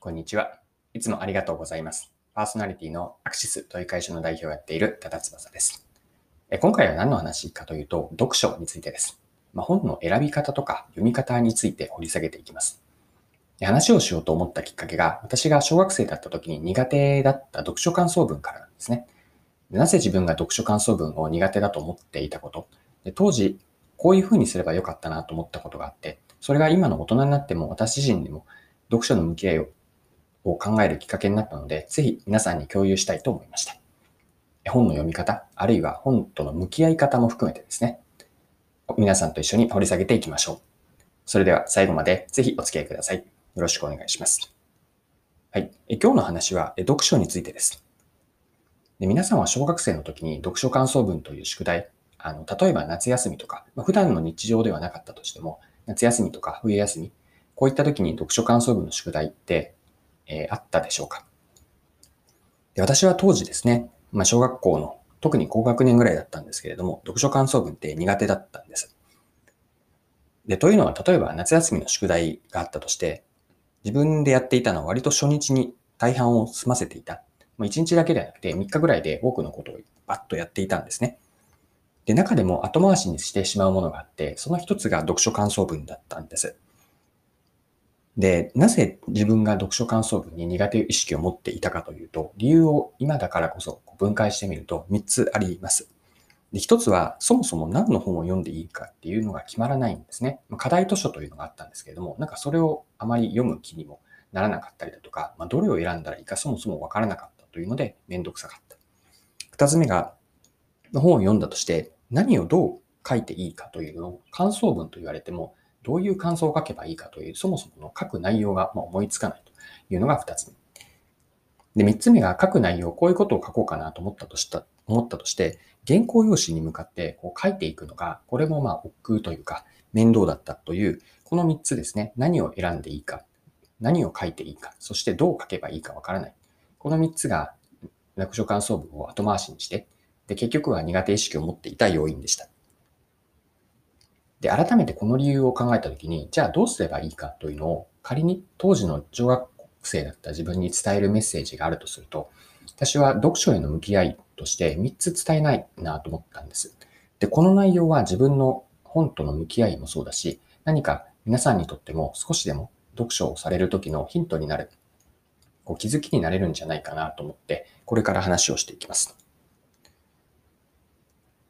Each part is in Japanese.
こんにちは。いつもありがとうございます。パーソナリティのアクシスという会社の代表をやっている多田翼です。今回は何の話かというと、読書についてです。まあ、本の選び方とか読み方について掘り下げていきます。話をしようと思ったきっかけが、私が小学生だった時に苦手だった読書感想文からなんですね。なぜ自分が読書感想文を苦手だと思っていたこと、で当時こういう風にすればよかったなと思ったことがあって、それが今の大人になっても私自身にも読書の向き合いをを考えるきっかけになったので、ぜひ皆さんに共有したいと思いました。本の読み方、あるいは本との向き合い方も含めてですね、皆さんと一緒に掘り下げていきましょう。それでは最後までぜひお付き合いください。よろしくお願いします。はい。え今日の話は読書についてですで。皆さんは小学生の時に読書感想文という宿題、あの例えば夏休みとか、まあ、普段の日常ではなかったとしても、夏休みとか冬休み、こういった時に読書感想文の宿題ってえ、あったでしょうかで私は当時ですね、まあ、小学校の特に高学年ぐらいだったんですけれども、読書感想文って苦手だったんです。で、というのは、例えば夏休みの宿題があったとして、自分でやっていたのは割と初日に大半を済ませていた。まあ、1日だけではなくて3日ぐらいで多くのことをバッとやっていたんですね。で、中でも後回しにしてしまうものがあって、その一つが読書感想文だったんです。で、なぜ自分が読書感想文に苦手意識を持っていたかというと、理由を今だからこそ分解してみると3つあります。で、1つは、そもそも何の本を読んでいいかっていうのが決まらないんですね。課題図書というのがあったんですけれども、なんかそれをあまり読む気にもならなかったりだとか、まあ、どれを選んだらいいかそもそもわからなかったというので、めんどくさかった。2つ目が、本を読んだとして、何をどう書いていいかというのを感想文と言われても、どういう感想を書けばいいかという、そもそもの書く内容が思いつかないというのが2つ目。で、3つ目が書く内容、こういうことを書こうかなと思ったとした、思ったとして、原稿用紙に向かってこう書いていくのが、これもまあ、億劫というか、面倒だったという、この3つですね。何を選んでいいか、何を書いていいか、そしてどう書けばいいかわからない。この3つが、読書感想文を後回しにして、で、結局は苦手意識を持っていた要因でした。で、改めてこの理由を考えたときに、じゃあどうすればいいかというのを、仮に当時の小学生だった自分に伝えるメッセージがあるとすると、私は読書への向き合いとして3つ伝えないなと思ったんです。で、この内容は自分の本との向き合いもそうだし、何か皆さんにとっても少しでも読書をされる時のヒントになる、こう気づきになれるんじゃないかなと思って、これから話をしていきます。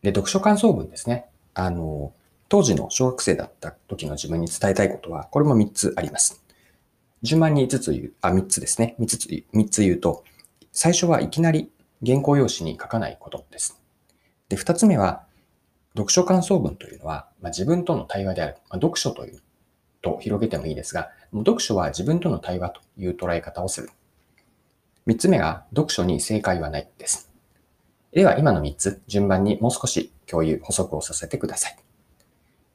で、読書感想文ですね。あの、当時の小学生だった時の自分に伝えたいことは、これも3つあります。順番に5つ言う、あ、3つですね。3つ、3つ言うと、最初はいきなり原稿用紙に書かないことです。で、2つ目は、読書感想文というのは、まあ、自分との対話である。まあ、読書というと広げてもいいですが、読書は自分との対話という捉え方をする。3つ目が、読書に正解はないです。では、今の3つ、順番にもう少し共有、補足をさせてください。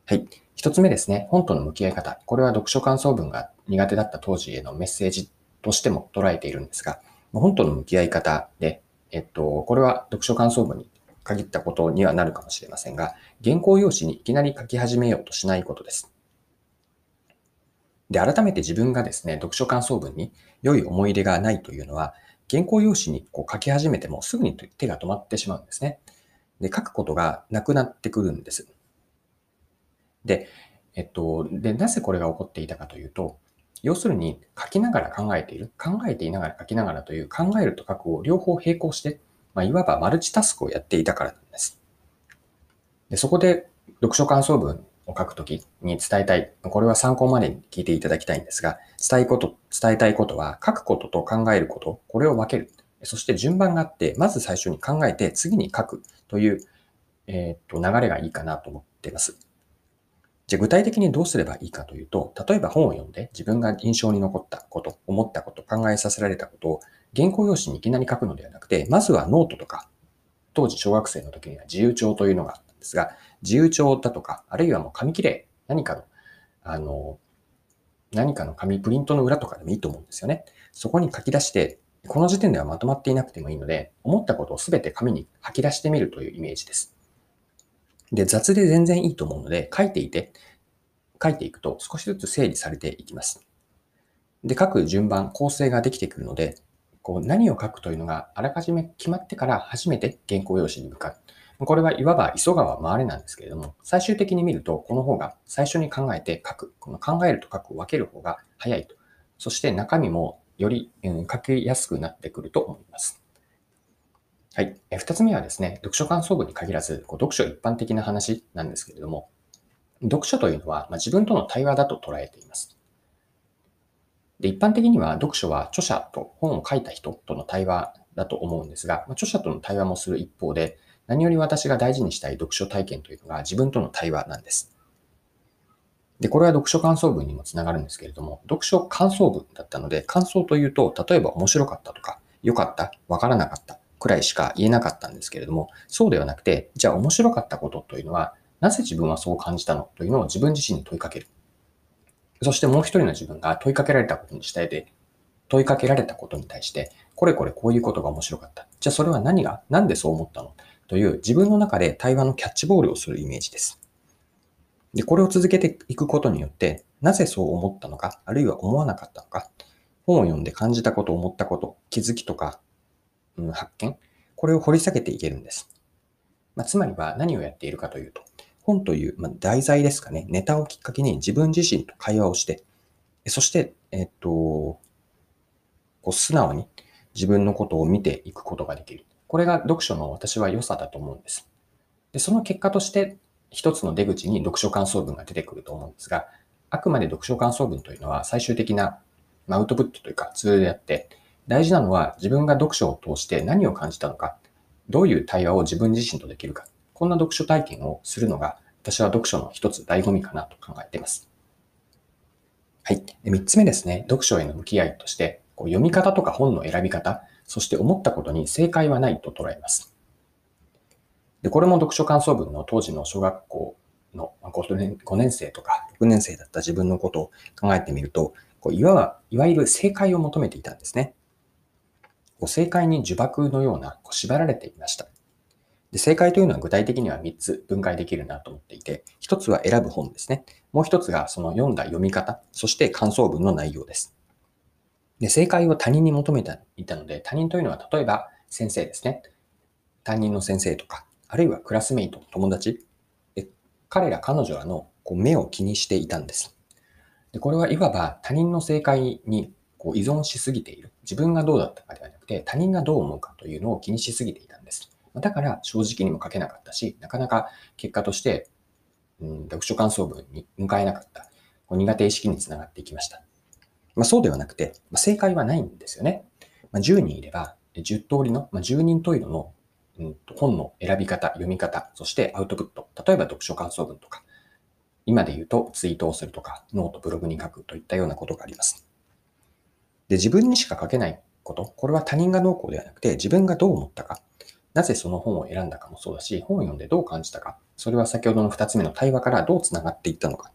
はい。一つ目ですね。本との向き合い方。これは読書感想文が苦手だった当時へのメッセージとしても捉えているんですが、本との向き合い方で、えっと、これは読書感想文に限ったことにはなるかもしれませんが、原稿用紙にいきなり書き始めようとしないことです。で、改めて自分がですね、読書感想文に良い思い入れがないというのは、原稿用紙にこう書き始めてもすぐに手が止まってしまうんですね。で、書くことがなくなってくるんです。で、えっと、で、なぜこれが起こっていたかというと、要するに書きながら考えている、考えていながら書きながらという考えると書くを両方並行して、まあ、いわばマルチタスクをやっていたからなんです。でそこで読書感想文を書くときに伝えたい、これは参考までに聞いていただきたいんですが、伝えこと、伝えたいことは書くことと考えること、これを分ける。そして順番があって、まず最初に考えて次に書くという、えー、っと流れがいいかなと思っています。じゃあ具体的にどうすればいいかというと、例えば本を読んで自分が印象に残ったこと、思ったこと、考えさせられたことを原稿用紙にいきなり書くのではなくて、まずはノートとか、当時小学生の時には自由帳というのがあったんですが、自由帳だとか、あるいはもう紙切れ、何かの、あの、何かの紙プリントの裏とかでもいいと思うんですよね。そこに書き出して、この時点ではまとまっていなくてもいいので、思ったことをすべて紙に吐き出してみるというイメージです。で、雑で全然いいと思うので、書いていて、書いていくと少しずつ整理されていきます。で、書く順番、構成ができてくるので、こう何を書くというのがあらかじめ決まってから初めて原稿用紙に向かう。これはいわば急がば回れなんですけれども、最終的に見ると、この方が最初に考えて書く。この考えると書くを分ける方が早いと。そして中身もより、うん、書きやすくなってくると思います。はい。二つ目はですね、読書感想文に限らず、こう読書一般的な話なんですけれども、読書というのは、まあ、自分との対話だと捉えています。で、一般的には読書は著者と本を書いた人との対話だと思うんですが、まあ、著者との対話もする一方で、何より私が大事にしたい読書体験というのが自分との対話なんです。で、これは読書感想文にもつながるんですけれども、読書感想文だったので、感想というと、例えば面白かったとか、良かった、わからなかったくらいしか言えなかったんですけれども、そうではなくて、じゃあ面白かったことというのは、なぜ自分はそう感じたのというのを自分自身に問いかける。そしてもう一人の自分が問いかけられたことにしたいで、問いかけられたことに対して、これこれこういうことが面白かった。じゃあそれは何が、なんでそう思ったの？という自分の中で対話のキャッチボールをするイメージです。で、これを続けていくことによって、なぜそう思ったのか、あるいは思わなかったのか、本を読んで感じたこと、思ったこと、気づきとか、発見、これを掘り下げていけるんです。まあ、つまりは何をやっているかというと、本という、まあ、題材ですかね、ネタをきっかけに自分自身と会話をして、そして、えっと、こう素直に自分のことを見ていくことができる。これが読書の私は良さだと思うんです。で、その結果として一つの出口に読書感想文が出てくると思うんですが、あくまで読書感想文というのは最終的なアウトプットというかツールであって、大事なのは自分が読書を通して何を感じたのか、どういう対話を自分自身とできるか、こんな読書体験をするのが、私は読書の一つ醍醐味かなと考えています。はい。三つ目ですね。読書への向き合いとして、こう読み方とか本の選び方、そして思ったことに正解はないと捉えます。で、これも読書感想文の当時の小学校の5年 ,5 年生とか6年生だった自分のことを考えてみると、こういわ、いわゆる正解を求めていたんですね。こう正解に呪縛のようなこう縛られていました。で正解というのは具体的には3つ分解できるなと思っていて、1つは選ぶ本ですね。もう1つがその読んだ読み方、そして感想文の内容です。で正解を他人に求めていたので、他人というのは例えば先生ですね。担任の先生とか、あるいはクラスメイト、友達。で彼ら、彼女らのこう目を気にしていたんです。でこれはいわば他人の正解にこう依存しすぎている。自分がどうだったかではなくて、他人がどう思うかというのを気にしすぎていたんです。だから正直にも書けなかったし、なかなか結果として、うん、読書感想文に迎えなかった。苦手意識につながっていきました。まあ、そうではなくて、まあ、正解はないんですよね。まあ、10人いれば、10通りの、まあ、10人十色の、うん、本の選び方、読み方、そしてアウトプット。例えば読書感想文とか、今で言うとツイートをするとか、ノート、ブログに書くといったようなことがあります。で、自分にしか書けないこと、これは他人がどうこうではなくて、自分がどう思ったか、なぜその本を選んだかもそうだし、本を読んでどう感じたか、それは先ほどの2つ目の対話からどう繋がっていったのか、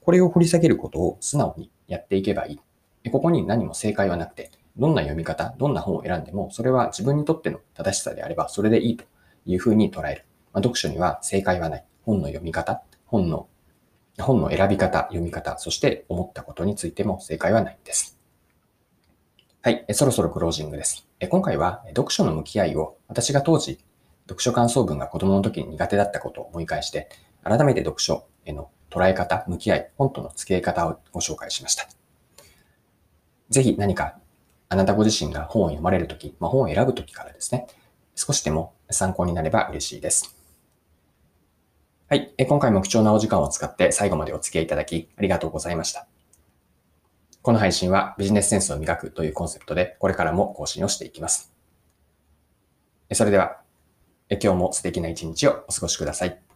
これを掘り下げることを素直にやっていけばいい。ここに何も正解はなくて、どんな読み方、どんな本を選んでも、それは自分にとっての正しさであれば、それでいいというふうに捉える。まあ、読書には正解はない。本の読み方、本の、本の選び方、読み方、そして思ったことについても正解はないんです。はい、そろそろクロージングです。今回は読書の向き合いを私が当時読書感想文が子供の時に苦手だったことを思い返して、改めて読書への捉え方、向き合い、本との付き合い方をご紹介しました。ぜひ何かあなたご自身が本を読まれるとき、まあ、本を選ぶときからですね、少しでも参考になれば嬉しいです。はい。今回も貴重なお時間を使って最後までお付き合いいただきありがとうございました。この配信はビジネスセンスを磨くというコンセプトでこれからも更新をしていきます。それでは、今日も素敵な一日をお過ごしください。